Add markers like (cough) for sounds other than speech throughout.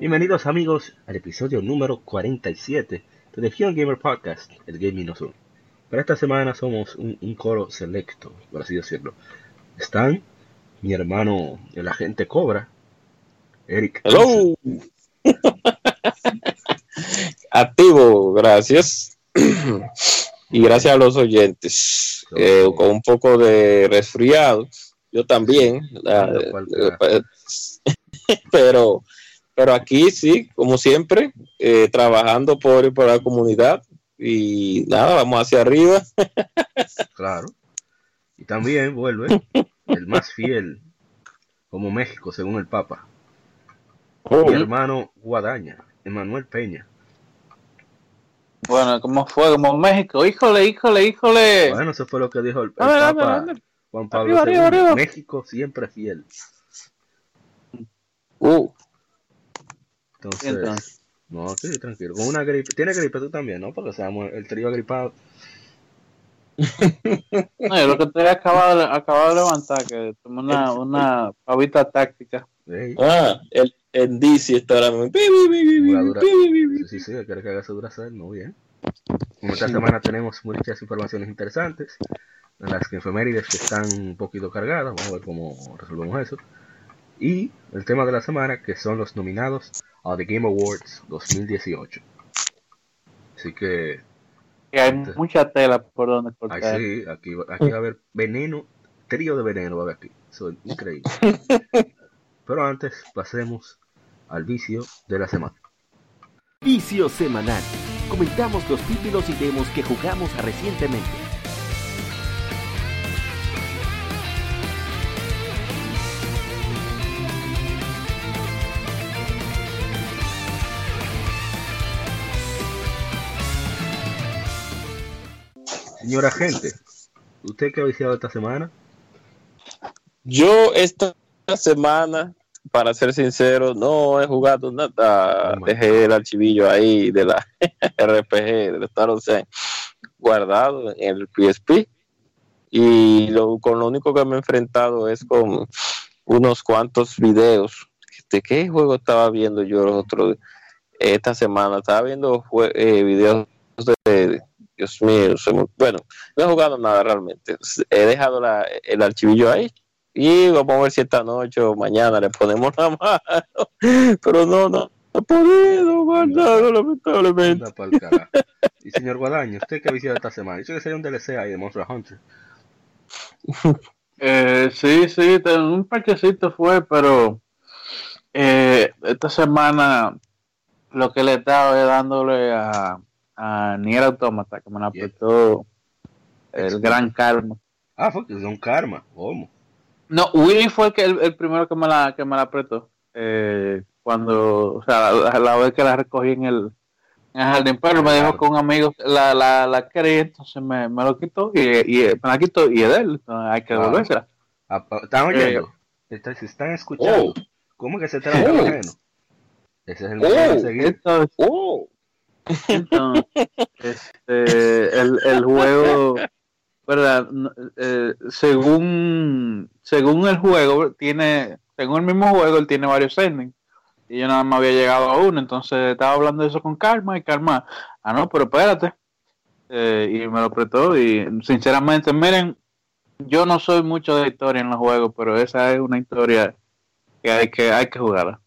Bienvenidos amigos al episodio número 47 de Legion Gamer Podcast, el Gaming No Zoom. Para esta semana somos un, un, coro selecto, por así decirlo. Están mi hermano, el agente Cobra, Eric. Hello. (laughs) Activo, gracias. (clears throat) y gracias a los oyentes. Eh, con un poco de resfriado, yo también. La, (laughs) pero pero aquí sí, como siempre, eh, trabajando por y por la comunidad. Y nada, vamos hacia arriba. (laughs) claro. Y también vuelve el más fiel, como México, según el Papa. Oh. Mi hermano Guadaña, Emanuel Peña. Bueno, ¿cómo fue? Como México, híjole, híjole, híjole. Bueno, eso fue lo que dijo el, el Papa Juan Pablo arriba, arriba, arriba. México siempre fiel. Uh. Entonces, no, sí, tranquilo. Con una gripe. Tiene gripe tú también, ¿no? Porque seamos el trío agripado. (laughs) no, yo lo que estoy acabado, acabado de levantar, que tomé una, una pavita táctica. Sí. Ah, el, el DC está ahora mismo. Sí, sí, quiere que haga su Duracell, no bien. Como esta semana tenemos muchas informaciones interesantes, en las que efemérides que están un poquito cargadas, vamos a ver cómo resolvemos eso. Y el tema de la semana, que son los nominados a The Game Awards 2018. Así que... hay mucha tela por donde cortar. Ay, sí, aquí, aquí va a haber veneno, trío de veneno va a haber aquí. Eso es increíble. (laughs) Pero antes, pasemos al vicio de la semana. Vicio semanal. Comentamos los títulos y demos que jugamos recientemente. Señora gente, ¿usted qué ha viciado esta semana? Yo esta semana, para ser sincero, no he jugado nada. Oh Dejé el archivillo ahí de la (laughs) RPG, de Star Ocean, guardado en el PSP. Y lo, con lo único que me he enfrentado es con unos cuantos videos. ¿De qué juego estaba viendo yo los otros esta semana? Estaba viendo eh, videos de Dios mío, bueno, no he jugado nada realmente. He dejado la, el archivillo ahí y vamos a ver si esta noche o mañana le ponemos la (laughs) mano. Pero no, no, no he podido guardarlo, lamentablemente. Y señor Guadaño, ¿usted qué ha visitado esta semana? Dice que sería un DLC ahí de Monster Hunter. (laughs) Eh, sí, sí, un parchecito fue, pero eh, esta semana lo que le estaba dándole a a Nier Automata, que me lo apretó el gran karma. Ah, fue que es un karma, ¿cómo? No, Willy fue el, que, el, primero que me la, que me la apretó. Eh, cuando, o sea, la, vez que la recogí en el, en el jardín, pero me dijo que un amigo la, la, la quería, entonces me, me lo quitó y, y, me la quitó y es de él, hay que devolvérsela. Ah, ¿Están oyendo? Eh, se están escuchando. Oh. ¿Cómo que se trata oh. Ese es el oh. Entonces, este, el, el juego, ¿verdad? Eh, según, según el juego, tiene, según el mismo juego, él tiene varios endings. Y yo nada más había llegado a uno, entonces estaba hablando de eso con Karma y Karma, ah, no, pero espérate. Eh, y me lo apretó y sinceramente, miren, yo no soy mucho de historia en los juegos, pero esa es una historia que hay que, hay que jugar.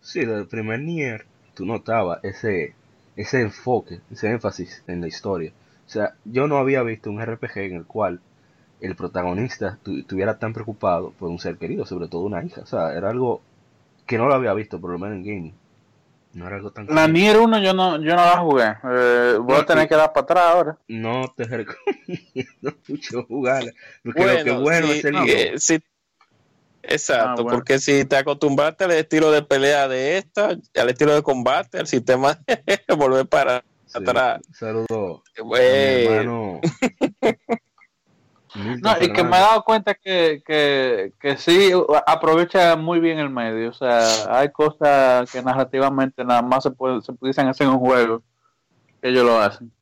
Sí, del primer Nier, tú notabas ese ese enfoque, ese énfasis en la historia. O sea, yo no había visto un RPG en el cual el protagonista estuviera tan preocupado por un ser querido, sobre todo una hija. O sea, era algo que no lo había visto, por lo menos en gaming. No era algo tan... La Nier 1 yo no, yo no la jugué. Eh, voy a tener que dar para atrás ahora. No te (laughs) recomiendo mucho jugarla. Porque bueno, lo que bueno es el eh, Exacto, ah, porque si te acostumbraste al estilo de pelea de esta, al estilo de combate, al sistema, (laughs) volver para atrás. Saludos. Bueno. (laughs) no, y que me he dado cuenta que, que, que sí aprovecha muy bien el medio. O sea, hay cosas que narrativamente nada más se, puede, se pudiesen hacer en un juego que ellos lo hacen.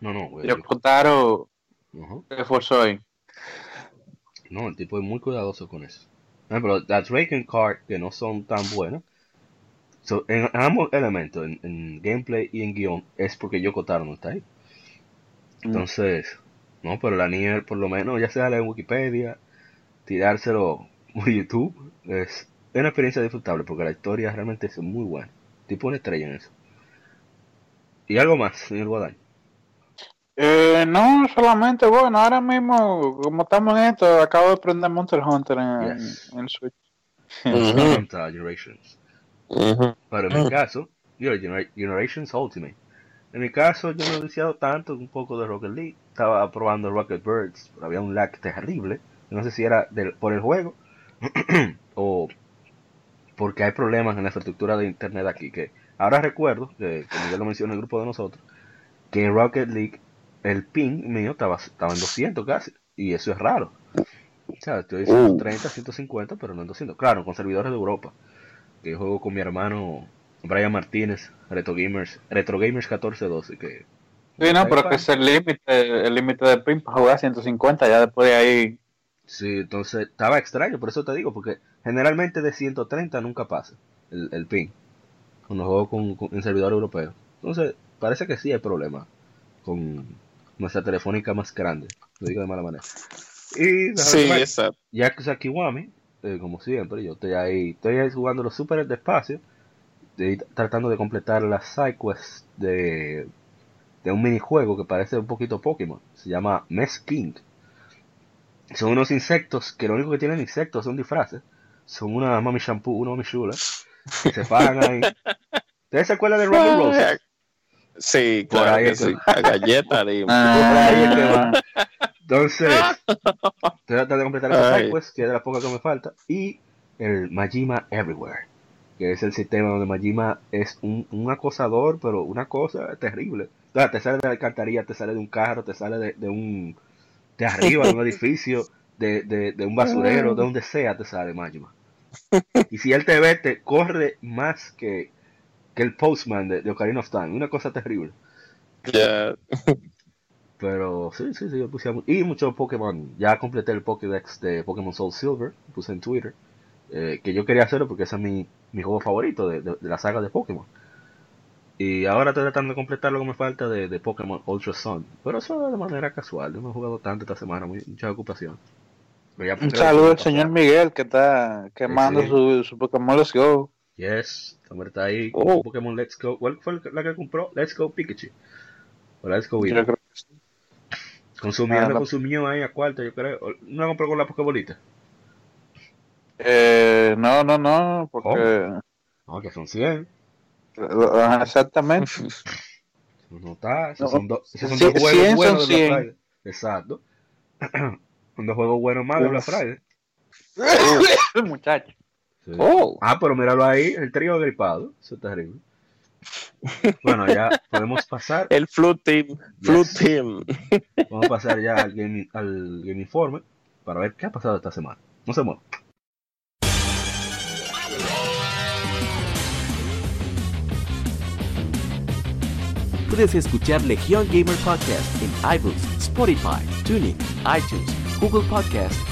No, no, Yo Kotaro uh -huh. esforzó ahí. No, el tipo es muy cuidadoso con eso. Ejemplo, las Raken Card que no son tan buenas, en, ambos elementos, en, gameplay y en guion, es porque yo Kotaro no está ahí. Mm. Entonces, no, pero la niña, por lo menos, ya sea en Wikipedia, tirárselo (laughs) por YouTube, es una experiencia disfrutable porque la historia realmente es muy buena. Tipo una estrella en eso. ¿Y algo más, señor Guadaño? Eh, no, solamente, bueno, ahora mismo, como estamos en esto, acabo de prender Monster Hunter en, en Switch. (laughs) Generations. Pero en mi caso, Generations Ultimate. En mi caso, yo no he iniciado tanto, un poco de Rocket League. Estaba probando Rocket Birds, pero había un lag terrible. No sé si era por el juego (clears throat) o porque hay problemas en la infraestructura de internet aquí. Que ahora recuerdo, que como ya lo mencionó en el grupo de nosotros, que en Rocket League el ping mío estaba, estaba en 200 casi, y eso es raro. O sea, estoy diciendo 130, 150, pero no en 200. Claro, con servidores de Europa. Que yo juego con mi hermano Brian Martínez, Retro Gamers, Retro Gamers 1412, que... Sí, no, pero que es el límite, el límite de ping para jugar 150, ya después de ahí... Sí, entonces estaba extraño, por eso te digo, porque generalmente de 130 nunca pasa el, el ping, cuando juego con, con, en servidor europeo. Entonces, parece que sí hay problema con, nuestra telefónica más grande, lo digo de mala manera. Y sí, ya que Kiwami, eh, como siempre, yo estoy ahí, estoy ahí jugando los super despacio, tratando de completar las sidequests de, de un minijuego que parece un poquito Pokémon, se llama Mess King. Son unos insectos que lo único que tienen insectos son disfraces, son una mami shampoo, una mami chula, que se pagan ahí. (laughs) ¿Ustedes se acuerdan de Robin Rose? Sí, claro que sí. La galleta (laughs) de... Ah. Entonces, (laughs) tratar de completar esa pues, que es de las pocas que me falta. Y el Majima Everywhere, que es el sistema donde Majima es un, un acosador, pero una cosa terrible. te sale de la alcantarilla, te sale de un carro, te sale de, de un. de arriba, de un (laughs) edificio, de, de, de un basurero, de donde sea te sale Majima. Y si él te ve, te corre más que que el Postman de, Ocarina of Time. Una cosa terrible. (laughs) Pero sí, sí, sí, yo puse Y muchos Pokémon. Ya completé el Pokédex de Pokémon Soul Silver. Puse en Twitter. Eh, que yo quería hacerlo porque ese es mi, mi juego favorito de, la saga de Pokémon. Y ahora estoy tratando de completar lo que me falta de, de Pokémon Ultra Sun. Pero eso de manera casual. no he jugado tanto esta semana, mucha ocupación. Un saludo al señor Miguel que está quemando Su, su Pokémon Let's Go. Yes, hombre está ahí oh. Pokémon Let's Go. ¿Cuál fue la que compró? Let's Go Pikachu. O Let's Go Eevee. Consumió, ah, consumió ahí a cuarto, yo creo. ¿No la compró con la Pokébolita? Eh, no, no, no, porque... No, que son 100. Exactamente. No está, esos son, dos son dos juegos buenos de Black Friday. Exacto. (clears throat) son dos juegos buenos más de Black Friday. Muchacho. Oh. Ah, pero míralo ahí, el trío gripado. Eso es terrible. Bueno, ya podemos pasar. (laughs) El Flood Team. Flood Team. Vamos a pasar ya al Game, al game Informe para ver qué ha pasado esta semana. No se mueva. Puedes escuchar Legion Gamer Podcast en iBooks, Spotify, Tuning, iTunes, Google Podcast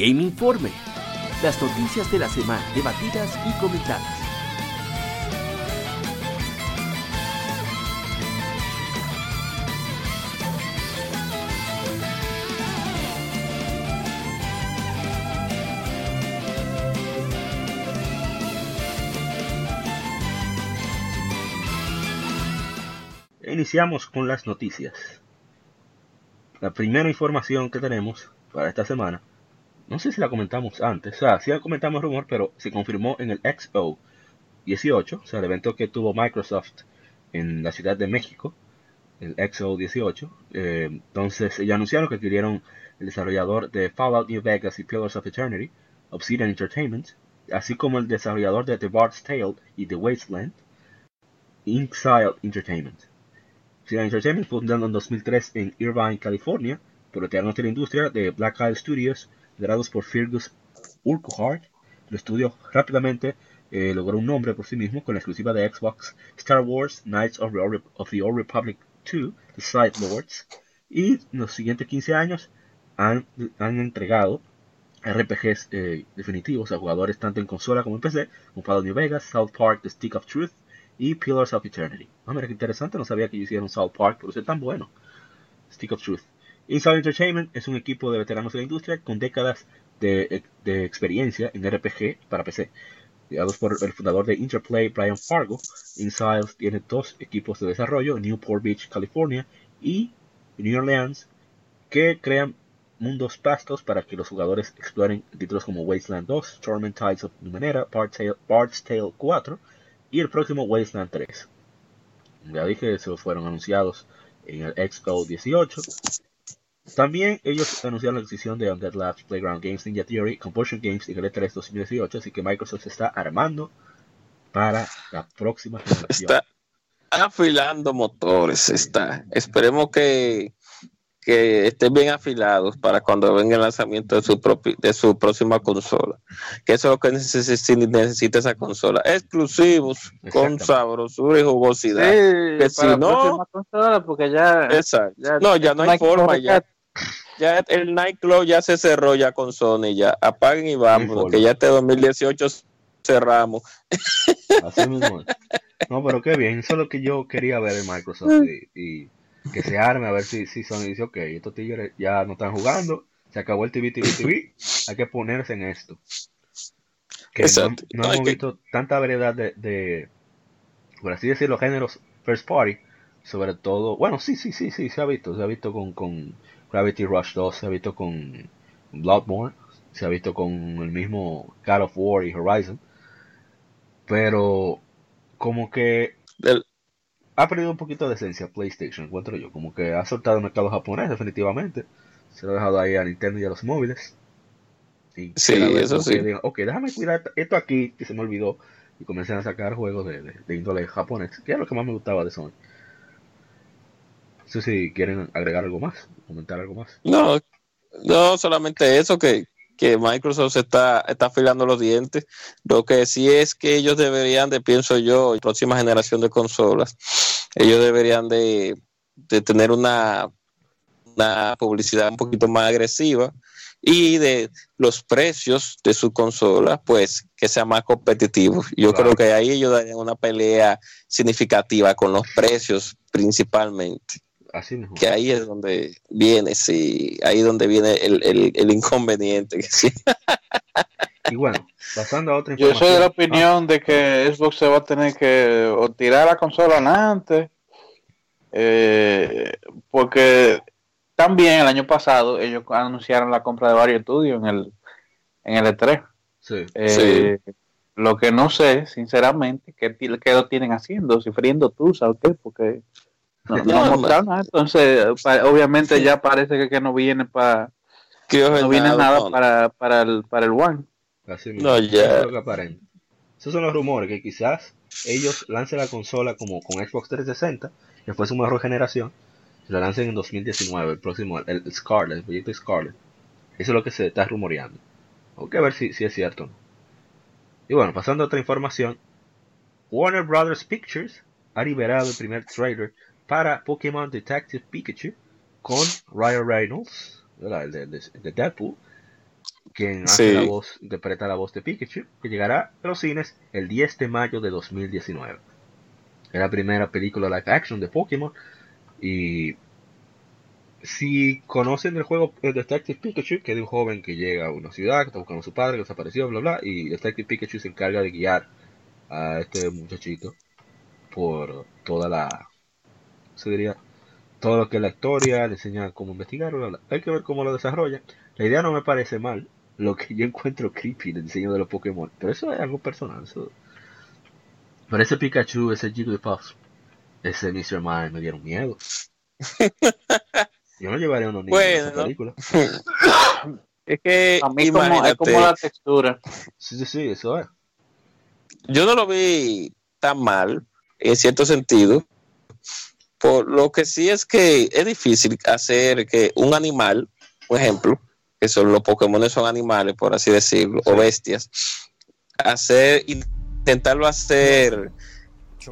Game Informe. Las noticias de la semana debatidas y comentadas. Iniciamos con las noticias. La primera información que tenemos para esta semana, no sé si la comentamos antes, o sea, sí comentamos rumor, pero se confirmó en el XO 18, o sea, el evento que tuvo Microsoft en la Ciudad de México, el XO 18. Eh, entonces, ya anunciaron que adquirieron el desarrollador de Fallout New Vegas y Pillars of Eternity, Obsidian Entertainment, así como el desarrollador de The Bard's Tale y The Wasteland, Inxile Entertainment. Obsidian Entertainment fundado en 2003 en Irvine, California, por veterano de la industria de Black Isle Studios, liderados por Fergus Urquhart. El estudio rápidamente eh, logró un nombre por sí mismo con la exclusiva de Xbox Star Wars Knights of the, Old Republic 2, The Side Lords, y en los siguientes 15 años han, entregado RPGs eh, definitivos a jugadores tanto en consola como en PC, como Fallout New Vegas, South Park, The Stick of Truth, y Pillars of Eternity. Ah, mira qué interesante, no sabía que hicieron South Park, pero es tan bueno. Stick of Truth. Inside Entertainment es un equipo de veteranos de la industria con décadas de, experiencia en RPG para PC. Guiados por el fundador de Interplay, Brian Fargo, Inside tiene dos equipos de desarrollo en Newport Beach, California y New Orleans, que crean mundos vastos para que los jugadores exploren títulos como Wasteland 2, Torment Tides of Numenera, Bard's Tale 4 y el próximo Wasteland 3. Ya dije, esos fueron anunciados en el Expo 18. También ellos anunciaron la adquisición de Undead Labs, Playground Games, Ninja Theory, Compulsion Games y el 3 2018, así que Microsoft se está armando para la próxima generación. Está afilando motores, está. Esperemos que que estén bien afilados para cuando venga el lanzamiento de su, de su próxima consola. Que eso es lo que necesita, esa consola. Exclusivos, con sabrosura y jugosidad. que si no, porque ya, no, ya no hay forma. Ya, ya el nightclub ya se cerró ya con Sony. Ya apaguen y vamos, que ya este 2018 cerramos. Así mismo. No, pero qué bien. Eso es lo que yo quería ver en Microsoft. y que se arme a ver si, si Sony dice, ok, estos tigres ya no están jugando, se acabó el TV, TV, TV, (laughs) hay que ponerse en esto. Que no, hemos visto tanta variedad de, de, por así decirlo, géneros first party, sobre todo, bueno, sí, sí, sí, sí, se ha visto, se ha visto con, con Gravity Rush 2, se ha visto con Bloodborne, se ha visto con el mismo God of War y Horizon, pero como que ha perdido un poquito de esencia PlayStation, encuentro yo. Como que ha soltado el mercado japonés, definitivamente. Se lo ha dejado ahí a Nintendo y a los móviles. Y sí, eso sí. ok, déjame cuidar esto aquí, que se me olvidó. Y comencé a sacar juegos de, de, índole japonés, que es lo que más me gustaba de Sony. No sé si quieren agregar algo más, comentar algo más. No, no solamente eso, que, que Microsoft está, está afilando los dientes. Lo que sí es que ellos deberían de, pienso yo, próxima generación de consolas, ellos deberían de, tener una, una publicidad un poquito más agresiva y de los precios de su consola, pues que sea más competitivo. Yo creo que ahí ellos darían una pelea significativa con los precios principalmente. Así Que ahí es donde viene, sí, ahí es donde viene el, el, el inconveniente. (laughs) Y bueno, pasando a otra información. Yo soy de la opinión de que Xbox se va a tener que tirar la consola antes, eh, porque también el año pasado ellos anunciaron la compra de varios estudios en el, en el E3. Sí. Eh, lo que no sé, sinceramente, qué, qué lo tienen haciendo, sufriendo tú, ¿sabes qué? Porque no, (laughs) nada. Entonces, obviamente ya parece que, no viene para. No viene nada para, para, el, para el One. Así mismo. No, ya. Esos son los rumores que quizás ellos lancen la consola como con Xbox 360, que fue su mejor generación, y la lancen en 2019, el próximo, el Scarlet, el proyecto Scarlet. Eso es lo que se está rumoreando. Hay que ver si, si es cierto Y bueno, pasando a otra información, Warner Brothers Pictures ha liberado el primer trailer para Pokémon Detective Pikachu con Ryan Reynolds, el de, Deadpool, quien hace la voz, interpreta la voz de Pikachu, que llegará a los cines el 10 de mayo de 2019. Es la primera película live action de Pokémon y si conocen el juego Detective Pikachu, que es de un joven que llega a una ciudad, que está buscando a su padre, que desapareció, bla bla, y Detective Pikachu se encarga de guiar a este muchachito por toda la, se diría, todo lo que es la historia, le enseña cómo investigar, bla, bla. hay que ver cómo lo desarrolla. La idea no me parece mal, lo que yo encuentro creepy el diseño de los Pokémon, pero eso es algo personal. Eso... Pero ese Pikachu, ese Jigglypuff, ese Mr. Mime me dieron miedo. Yo no llevaría a unos niños bueno, a esa película. es que a mí como, es como la textura. Sí, sí, sí, eso es. Yo no lo vi tan mal, en cierto sentido. Por lo que sí es que es difícil hacer que un animal, por ejemplo, que son los Pokémon son animales, por así decirlo, o bestias, hacer, intentarlo hacer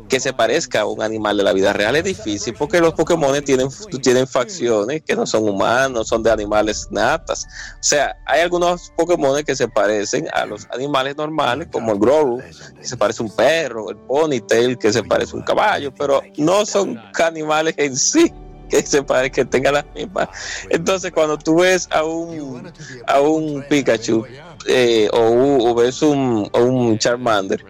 que se parezca a un animal de la vida real es difícil porque los Pokémon tienen, tienen facciones que no son humanos, son de animales natas. O sea, hay algunos Pokémon que se parecen a los animales normales, como el Growl, que se parece a un perro, el Ponytail, que se parece a un caballo, pero no son animales en sí que se parece que tengan las mismas. Entonces, cuando tú ves a un, a un Pikachu eh, o, ves un, un Charmander,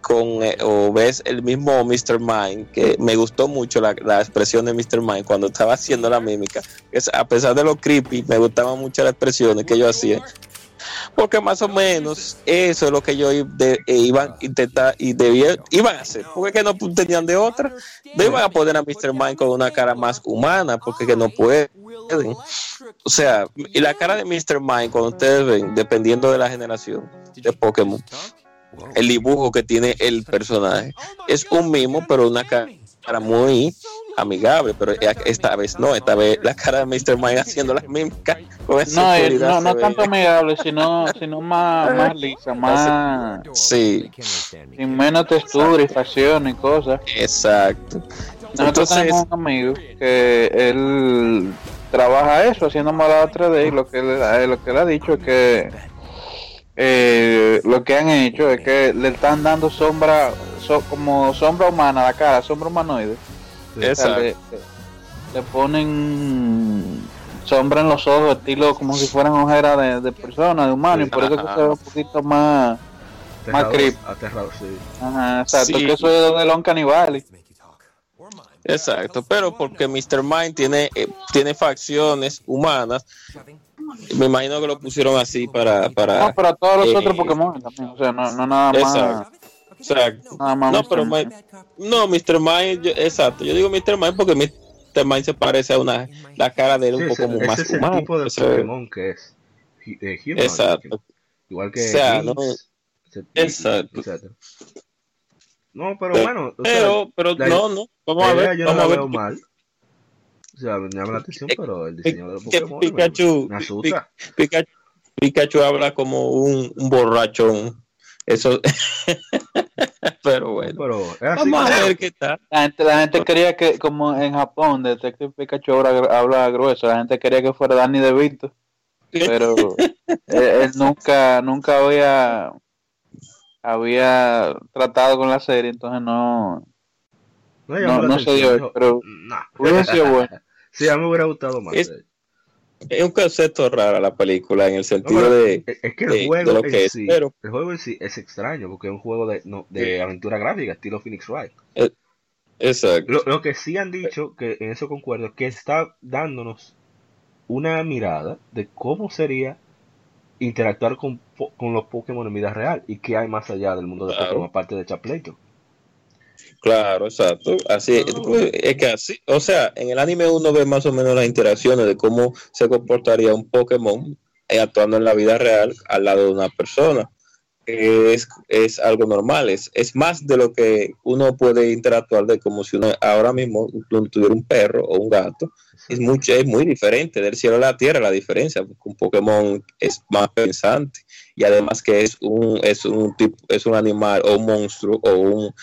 con eh, o ves el mismo Mr. Mind, que me gustó mucho la, expresión de Mr. Mind cuando estaba haciendo la mímica. Es, a pesar de lo creepy, me gustaban mucho las expresiones que yo hacía. Porque más o menos eso es lo que yo de, eh, iban a intentar y debía, iban a hacer. Porque que no tenían de otra. No iban a poner a Mr. Mind con una cara más humana, porque que no pueden. O sea, y la cara de Mr. Mind, cuando ustedes ven, dependiendo de la generación de Pokémon, el dibujo que tiene el personaje. Es un mimo, pero una cara muy amigable, pero esta vez no, esta vez la cara de Mr. Mime haciendo las mímicas no, no, no tanto amigable, sino, sino más, más lisa, más sí. sin menos textura y facción y cosas. Exacto. Nosotros Entonces, tenemos un amigo que él trabaja eso, haciendo modelado 3D y lo que, lo que ha dicho es que eh, lo que han hecho es que le están dando sombra, como sombra humana a la cara, sombra humanoide. Le, ponen sombra en los ojos, estilo como si fueran ojeras de, de persona, de humano, y por eso que se ve un poquito más, más creepy. Ajá, exacto, que eso es de Lon Canibali. Exacto, pero porque Mr. Mind tiene, eh, tiene facciones humanas, me imagino que lo pusieron así para. para no, para todos los otros eh, Pokémon también. O sea, no, no nada más. Exacto. Nada más no, pero no, Mr. Mind, exacto. Yo digo Mr. Mind porque Mr. Mind se parece a una. La cara de él un poco ese, más ese es el tipo de Pokémon que es. Eh, human, exacto. Igual que. O sea, no, exacto. No, pero, bueno. pero, pero no, no. Vamos a ver. Yo vamos no a ver. Veo mal. O sea, me llama la atención, pero el diseño de los Pokémon Pikachu, me, asusta. Pikachu, Pikachu habla como un, un borrachón. Eso. (laughs) (laughs) pero bueno. Pero Vamos a ver qué tal. La gente, la gente quería que, como en Japón, Detective Pikachu habla, habla grueso. La gente quería que fuera Danny DeVito. Pero (laughs) él, nunca, nunca había, había tratado con la serie, entonces no. No, no, se dio, pero no. hubiera sido (laughs) bueno. Sí, a mí me hubiera gustado más. Es, es un concepto raro la película en el sentido no, de. Es que el juego, en que sí, pero... el juego en sí es extraño porque es un juego de, no, de aventura gráfica, estilo Phoenix Wright. Eh, exacto. Lo, lo, que sí han dicho, que en eso concuerdo, es que está dándonos una mirada de cómo sería interactuar con, con los Pokémon en vida real y qué hay más allá del mundo de claro. Pokémon, aparte de Chapleito. Claro, exacto. Así es que así, o sea, en el anime uno ve más o menos las interacciones de cómo se comportaría un Pokémon eh, actuando en la vida real al lado de una persona. Es, es algo normal, es, es más de lo que uno puede interactuar de como si uno ahora mismo tuviera un perro o un gato. Es, mucho, es muy diferente del cielo a la tierra la diferencia, porque un Pokémon es más pensante y además que es un, es un tipo, es un animal o un monstruo o un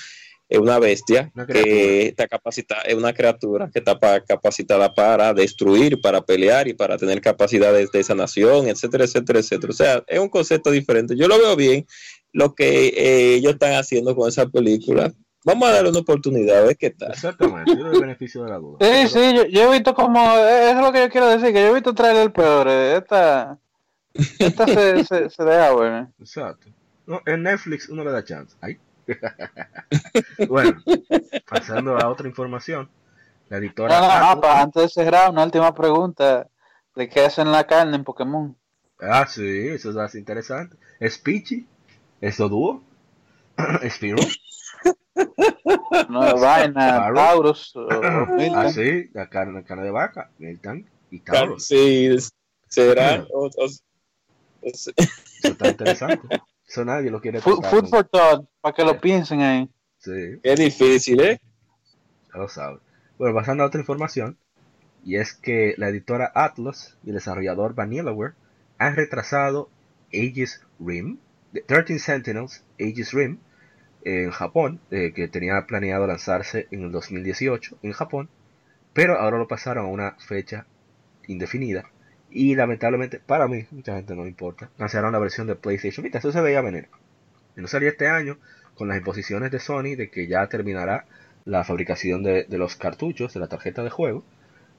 es una bestia Una que está capacitada, es una criatura que está pa- capacitada para destruir, para pelear y para tener capacidades de sanación, etcétera, etcétera, etcétera. O sea, es un concepto diferente. Yo lo veo bien lo que eh, ellos están haciendo con esa película. Vamos a darle una oportunidad, a ver qué tal. Exactamente, yo doy el beneficio de la duda. Sí, sí, yo, yo he visto como, eh, eso es lo que yo quiero decir, que yo he visto trailer peor, eh, esta, esta se, se, se deja buena. Exacto. No, en Netflix uno le da chance. Ay. (laughs) bueno, pasando a otra información. La editora. No, no, no, Apple- pa- antes de cerrar, una última pregunta, ¿de qué hacen la carne en Pokémon? Ah, sí, eso es más interesante. ¿Es Pichi? ¿Es Oduo? (clears throat) ¿Es Spiro? (laughs) No es vaina. (laughs) Taurus. (clears throat) Ah, sí, la carne, carne de vaca, Milton y Tauros. Sí, será. (clears throat) o- o- o- Eso está interesante. Eso nadie lo quiere Food, tocar, food for thought, para que lo piensen ahí. Sí, Qué difícil, ¿eh? ya lo sabe. Bueno, pasando a otra información, y es que la editora Atlas y el desarrollador Vanillaware han retrasado Aegis Rim, de 13 Sentinels Aegis Rim, en Japón, eh, que tenía planeado lanzarse en el 2018 en Japón, pero ahora lo pasaron a una fecha indefinida. Y lamentablemente, para mí, mucha gente no importa, lanzaron la versión de PlayStation Vita. Eso se veía venir. No salía este año con las imposiciones de Sony de que ya terminará la fabricación de, de los cartuchos de la tarjeta de juego.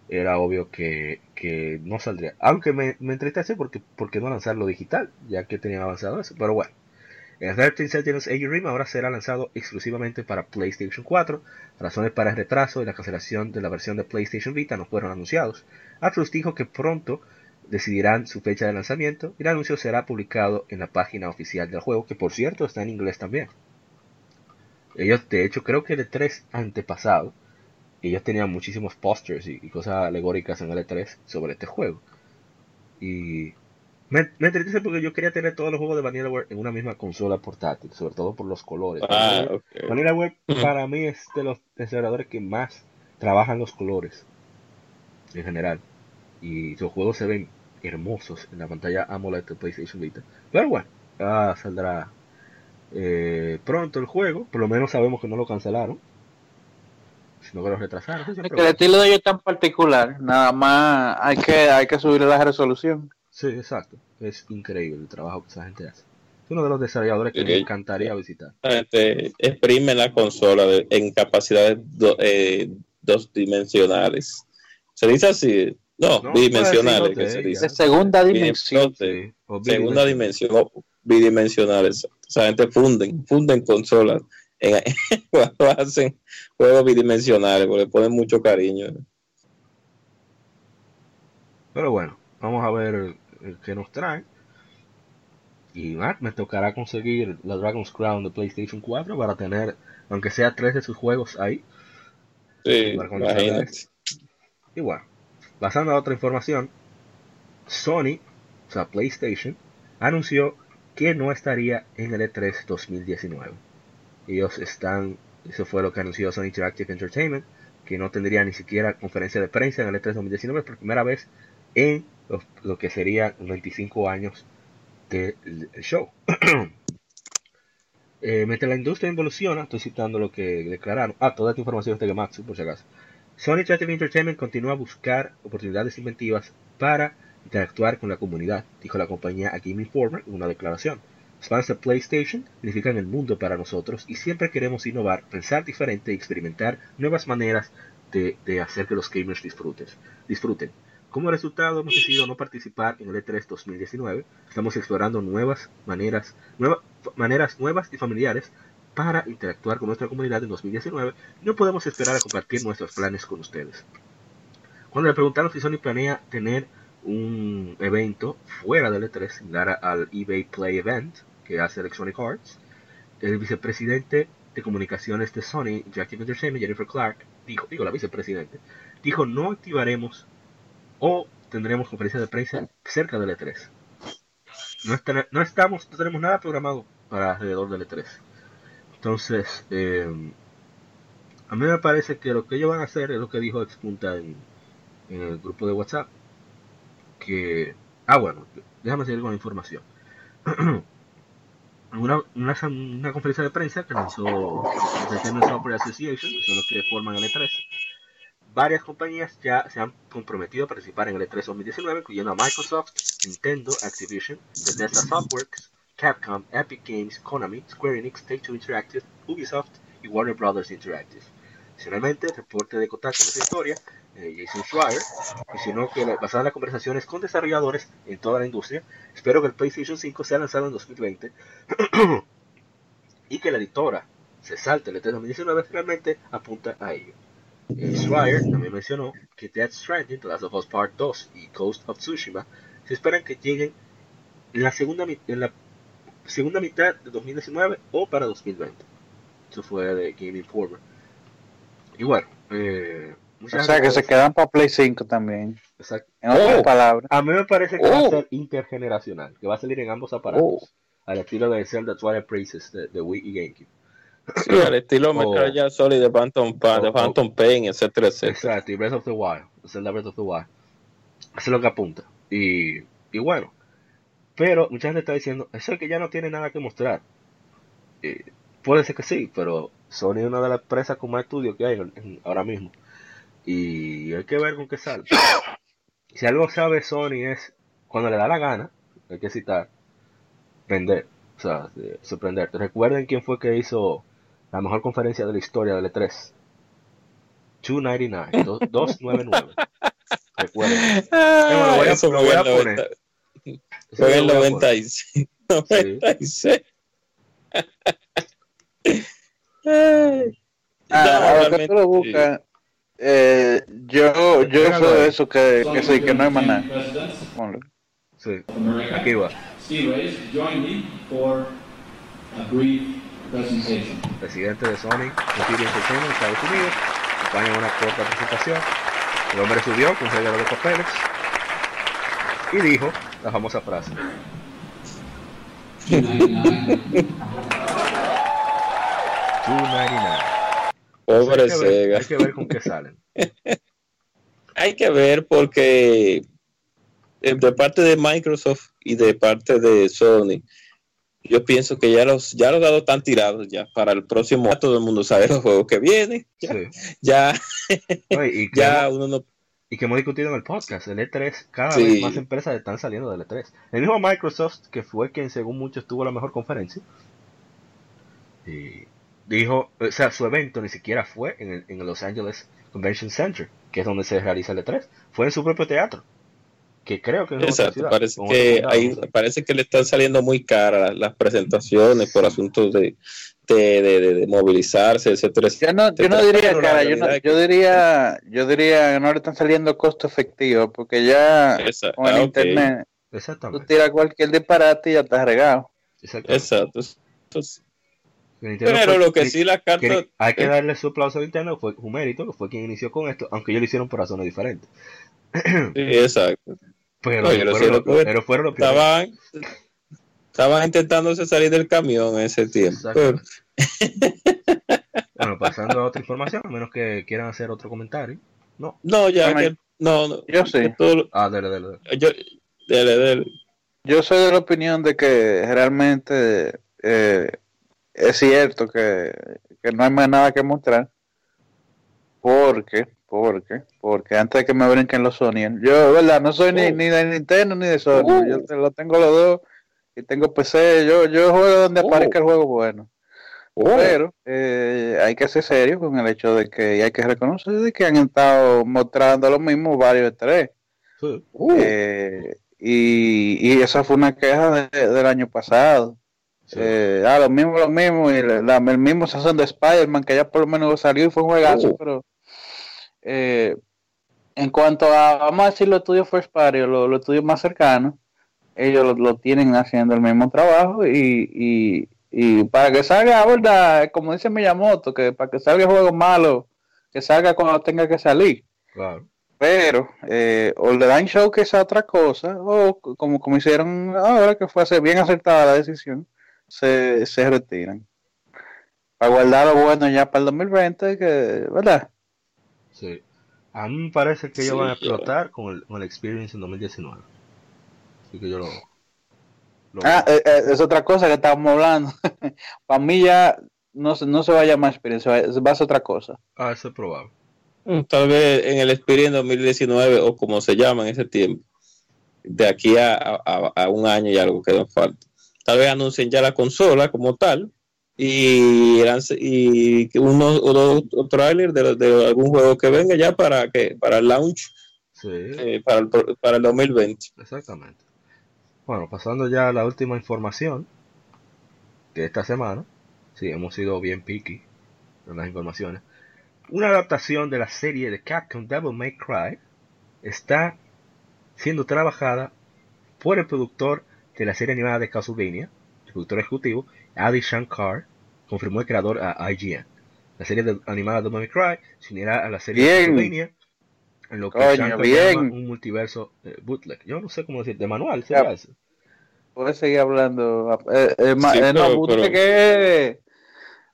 Era obvio que, que no saldría. Aunque me, me entristece porque, porque no lanzarlo digital, ya que tenían avanzado eso. Pero bueno. El 13 Sentinels AU Rim ahora será lanzado exclusivamente para PlayStation 4. Razones para el retraso y la cancelación de la versión de PlayStation Vita no fueron anunciados. Atlus dijo que pronto decidirán su fecha de lanzamiento y el anuncio será publicado en la página oficial del juego, que por cierto está en inglés también. Ellos, de hecho, creo que el E3 antepasado, ellos tenían muchísimos posters y, y cosas alegóricas en el E3 sobre este juego. Y me, me entristece porque yo quería tener todos los juegos de Vanillaware en una misma consola portátil, sobre todo por los colores. Ah, Vanillaware- ok. Vanillaware (laughs) para mí es de los desarrolladores que más trabajan los colores en general. Y sus juegos se ven hermosos en la pantalla AMOLED de PlayStation Vita. Pero bueno, saldrá eh, pronto el juego. Por lo menos sabemos que no lo cancelaron. Sino que lo retrasaron. Es que el estilo de ellos es tan particular, nada más hay que, hay que subirle la resolución. Sí, exacto. Es increíble el trabajo que esa gente hace. Es uno de los desarrolladores que me encantaría visitar. Este, exprime la consola de- en capacidades do- eh, dos dimensionales. ¿Se dice así? No, No, bidimensionales, puede que se decir dice. De segunda dimensión. Sí, segunda dimensión, bidimensionales. O sea, gente funden, funden consolas en, (laughs) cuando hacen juegos bidimensionales, porque le ponen mucho cariño. Pero bueno, vamos a ver qué nos trae. Y ah, me tocará conseguir la Dragon's Crown de PlayStation 4 para tener, aunque sea tres de sus juegos ahí. Sí, Para imagínate. Y bueno, pasando a otra información, Sony, o sea PlayStation, anunció que no estaría en el E E3 2019. Ellos están, eso fue lo que anunció Sony Interactive Entertainment, que no tendría ni siquiera conferencia de prensa en el E3 2019 por primera vez en lo, lo que serían 25 años del show. (clears throat) Eh, mientras la industria evoluciona, estoy citando lo que declararon. Ah, toda esta información es de Gematsu, por si acaso. Sony Interactive Entertainment continúa a buscar oportunidades inventivas para interactuar con la comunidad, dijo la compañía a Game Informer en una declaración. Los PlayStation significan el mundo para nosotros y siempre queremos innovar, pensar diferente y experimentar nuevas maneras de, de hacer que los gamers disfruten. disfruten. Como resultado, hemos decidido no participar en el E3 2019. Estamos explorando nuevas maneras, nueva- maneras nuevas y familiares para interactuar con nuestra comunidad en 2019 y no podemos esperar a compartir nuestros planes con ustedes. Cuando le preguntaron si Sony planea tener un evento fuera del E3, similar al eBay Play Event que hace Electronic Arts, el vicepresidente de comunicaciones de Sony Interactive Entertainment, Jennifer Clark, dijo, digo la vicepresidente, dijo no activaremos o tendremos conferencia de prensa cerca del E3. No, está- no estamos, no tenemos nada programado para alrededor del E3. Entonces, eh, a mí me parece que lo que ellos van a hacer es lo que dijo Expunta en, el grupo de WhatsApp. Que, ah, bueno, déjame seguir con la información. (clears throat) una, una, una conferencia de prensa que lanzó la Software Association, que son los que forman el E3, varias compañías ya se han comprometido a participar en el E3 2019, incluyendo a Microsoft, Nintendo, Activision, Bethesda Softworks, Capcom, Epic Games, Konami, Square Enix, Take-Two Interactive, Ubisoft y Warner Brothers Interactive. Adicionalmente, el reporte de Kotaku de esa historia, eh, Jason Schreier, mencionó que basada en las conversaciones con desarrolladores en toda la industria, espero que el PlayStation 5 sea lanzado en 2020 (clears throat) y que la editora se salte el E3 2019 realmente apunta a ello. Eh, Schreier también mencionó que Death Stranding, The Last of Us Part 2 y Ghost of Tsushima se esperan que lleguen en la segunda, en la segunda mitad de 2019 o para 2020. Eso fue de Game Informer. Y bueno, eh, o sea que se quedan para Play 5 también. Exacto. En otras Oh, palabras. A mí me parece que va a Oh. ser intergeneracional, que va a salir en ambos aparatos, Oh. al estilo de Zelda Twilight Princess de, de Wii y GameCube. Sí, al estilo Metal Gear Solid de Phantom, Pa- de Phantom Pain, etcétera, etcétera. Exacto, y Breath of the Wild, Zelda Breath of the Wild. Eso es lo que apunta. Y, y bueno, pero mucha gente está diciendo, eso es que ya no tiene nada que mostrar. Eh, puede ser que sí, pero Sony es una de las empresas con más estudios que hay en- en- ahora mismo. Y hay que ver con qué sale. (coughs) Si algo sabe Sony es, cuando le da la gana, hay que citar, vender, o sea, eh, sorprenderte. Recuerden quién fue que hizo la mejor conferencia de la historia del E3. 299, do- 299. Recuerden. Ah, bueno, voy a- eso lo voy a poner. 90 Eso Fue en el lo voy a poner. 96. 96. (laughs) Ay. Ah, No, tú lo buscas, eh, yo, yo soy de eso que, que sí, que no hay más nada. Presidents Ponlo. Sí, aquí va. Steve Reyes, join me for a brief presentation. Presidente de Sony Entertainment de Estados Unidos. Acompaña una corta presentación. El hombre subió con un de papeles y dijo la famosa frase. 299. 299. Pobre hay, que ver, Sega. hay que ver con qué salen. (laughs) Hay que ver porque eh, de parte de Microsoft y de parte de Sony, yo pienso que ya los ya los dados están tirados ya para el próximo. ya Todo el mundo sabe los juegos que vienen. Ya, Sí. ya, y, (laughs) uno no. Y que hemos discutido en el podcast, el E3, cada Sí. vez más empresas están saliendo del E3. El mismo Microsoft, que fue quien según muchos tuvo la mejor conferencia, y dijo, o sea, su evento ni siquiera fue en el, en el Los Angeles Convention Center, que es donde se realiza el E3, fue en su propio teatro, que creo que es Exacto, ciudad, parece que sé. parece que le están saliendo muy caras las presentaciones por asuntos de, de, de, de- de movilizarse, etcétera. Yo no, yo no diría, cara, yo, no- yo diría, yo diría que no le están saliendo costo efectivo, porque ya con el ah, internet tú tiras cualquier disparate y ya estás regado. Exacto. Entonces, Nintendo pero fue- lo que sí la carta que hay que darle su aplauso a Nintendo, fue un mérito, que fue quien inició con esto, aunque ellos lo hicieron por razones diferentes. sí, exacto. Pero, fueron, los- pero fueron los primeros. Estaban estaban intentándose salir del camión en ese tiempo. (laughs) Bueno, pasando a otra información, a menos que quieran hacer otro comentario. No. No, ya que no, no. Yo sí. todo Ah, dale, dale, dale. yo dele, dele. Yo soy de la opinión de que realmente eh, es cierto que, que no hay más nada que mostrar. Porque, porque, porque antes de que me brinquen los Sony, yo, verdad, no soy ni, Oh. ni de Nintendo ni de Sony, yo te- lo tengo los dos y tengo PC, yo, yo juego donde Oh. aparezca el juego bueno. Oh, Pero eh, hay que ser serio con el hecho de que y hay que reconocer de que han estado mostrando lo mismo varios tres. Sí. uh, Eh, y, y esa fue una queja de- del año pasado. Sí. Eh, ah, lo mismo, lo mismo, y la- el mismo Season de Spider-Man, que ya por lo menos salió y fue un juegazo, Oh. pero eh, en cuanto a, vamos a decir, los estudios First Party, los, los estudios más cercanos, ellos lo, lo tienen haciendo el mismo trabajo y, y, y para que salga, ¿verdad? Como dice Miyamoto, que para que salga el juego malo, que salga cuando tenga que salir Claro. pero eh, o le dan show que es otra cosa o como, como hicieron ahora que fue bien acertada la decisión se, se retiran para guardar lo bueno ya para el 2020 que verdad Sí. A mí me parece que ellos Sí, van a explotar con el, con el Experience en 2019. Así que yo lo. Lo- Ah, eh, eh, es otra cosa que estábamos hablando. (laughs) Para mí ya no, se- no se va a llamar experiencia, va va a ser otra cosa. ah, eso es probable. Mm, Tal vez en el Experience 2019 o como se llama en ese tiempo, de aquí a, a- a un año y algo que nos falta. Tal vez anuncien ya la consola como tal y, y que uno o dos o trailers de, de algún juego que venga ya para que para el launch Sí, eh, para, el, para el 2020. exactamente. Bueno, pasando ya a la última información de esta semana. Sí, hemos sido bien picky en las informaciones. Una adaptación de la serie de Capcom Devil May Cry está siendo trabajada por el productor de la serie animada de Castlevania, el productor ejecutivo, Adi Shankar, confirmó el creador a IGN. La serie de- animada de Devil May Cry se unirá a la serie de. Castlevania, en lo que Coño, bien. llama un multiverso eh, bootleg. Yo no sé cómo decir, de manual, ¿sería Ya. Puedes seguir hablando. Eh, eh, ma- Sí, eh, no, pero- bootleg pero- es,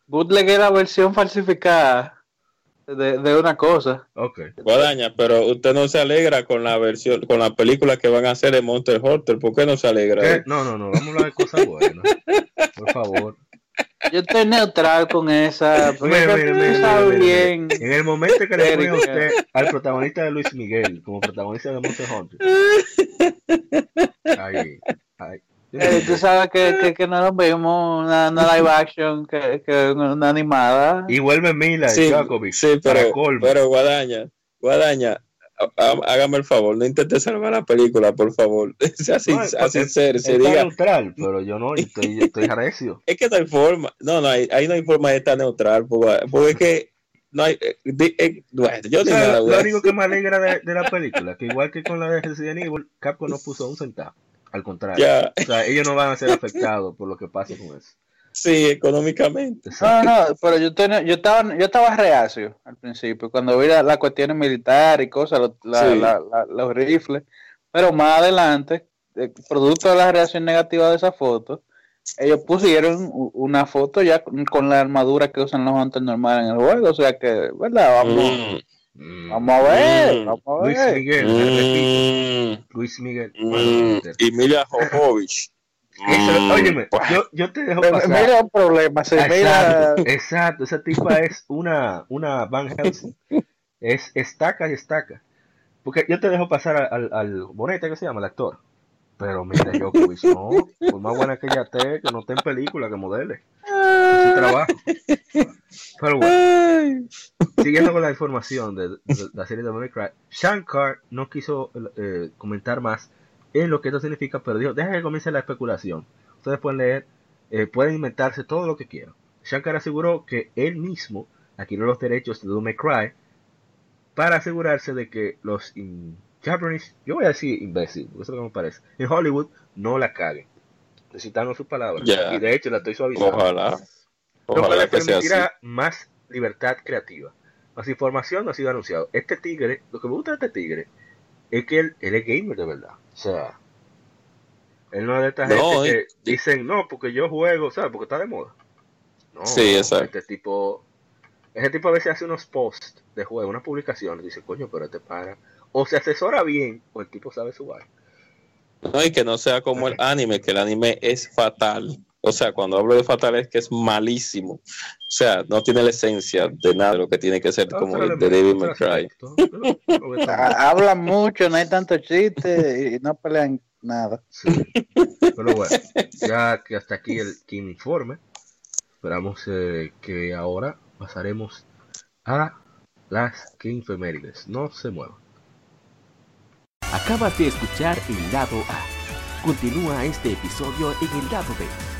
bootleg es la versión falsificada de, de una cosa. Ok. Guadaña, pero usted no se alegra con la versión, con la película que van a hacer de Monster Hunter. ¿Por qué no se alegra? ¿Qué? No, no, no, vamos a hablar de cosas buenas. (laughs) Por favor. Yo estoy neutral con esa. Porque Mira, bien. En el momento que le a Erika. usted al protagonista de Luis Miguel como protagonista de Monster Hunter. Ahí, ahí. Eh, tú sabes que, que, que no lo vimos una, una live action que, que una animada. Y vuelve Mila Sí, Djokovic sí, para pero, colmo. pero Guadaña, Guadaña, hágame el favor, no intente salvar la película, por favor. (laughs) Sea, sin- No, sea sincero, se diga, neutral, pero yo no, estoy, (laughs) estoy recio. es que no hay forma, no, no, hay, ahí no hay forma de estar neutral, porque, es que no hay, eh, eh, bueno, yo O sea, lo único que me alegra de, de la película, que igual que con la de Resident Evil, Capcom no puso un centavo. Al contrario. ya, O sea, ellos no van a ser afectados por lo que pase con eso. Sí, económicamente. No, no, pero yo, tenía, yo, estaba, yo estaba reacio al principio, cuando vi la- las cuestiones militares y cosas, lo- la- Sí. la- la- los rifles, pero más adelante, eh, producto de la reacción negativa de esa foto, ellos pusieron una foto ya con, la armadura que usan los hunters normales en el juego, o sea que, ¿verdad? Vamos, Mm, vamos a ver, Mm. vamos a Luis ver. Miguel, mm, Luis Miguel. mm, Bueno, te- Emilia Jovovich. Eso, óyeme, pues, yo, yo te dejo Me- pasar. Mira un problema, se mira... Exacto, exacto, esa tipa es una, una Van Helsing. Es estaca y estaca. Porque yo te dejo pasar al, al, al Bonete que se llama el actor. Pero mira, Djokovic, no, por más buena que ella esté, que no esté en película, que modele. Es su trabajo. Pero bueno, siguiendo con la información de, de la serie de May Cry, Shankar no quiso eh, comentar más en lo que esto significa, pero dijo, deja que comience la especulación. Ustedes pueden leer, eh, pueden inventarse todo lo que quieran. Shankar aseguró que él mismo adquirió los derechos de May Cry para asegurarse de que los in- Japanese, yo voy a decir imbécil, porque eso es lo que me parece, en Hollywood no la caguen. Necesitando sus palabras. Y de hecho la estoy suavizando ojalá, ojalá le que sea así. permitirá más libertad creativa. Más información no ha sido anunciado. Este tigre, lo que me gusta de este tigre, es que él, él es gamer de verdad. O sea, él no es de esta No, gente y- que dicen, no, porque yo juego, ¿sabes? Porque está de moda. No, Sí, exacto. Este tipo, ese tipo a veces hace unos posts de juego, unas publicaciones, dice, coño, pero te para. O se asesora bien, o el tipo sabe su vaina. No, y que no sea como el anime, que el anime es fatal. O sea, cuando hablo de fatal es que es malísimo. O sea, no tiene la esencia de nada de lo que tiene que ser como Otro el de David McCray. que Hablan mucho, no hay tanto chiste y no pelean nada. Sí. Pero bueno, ya que hasta aquí el Kim Informe, esperamos eh, que ahora pasaremos a las Kim Femérides. No se muevan. Acabas de escuchar el lado A. Continúa este episodio en el lado B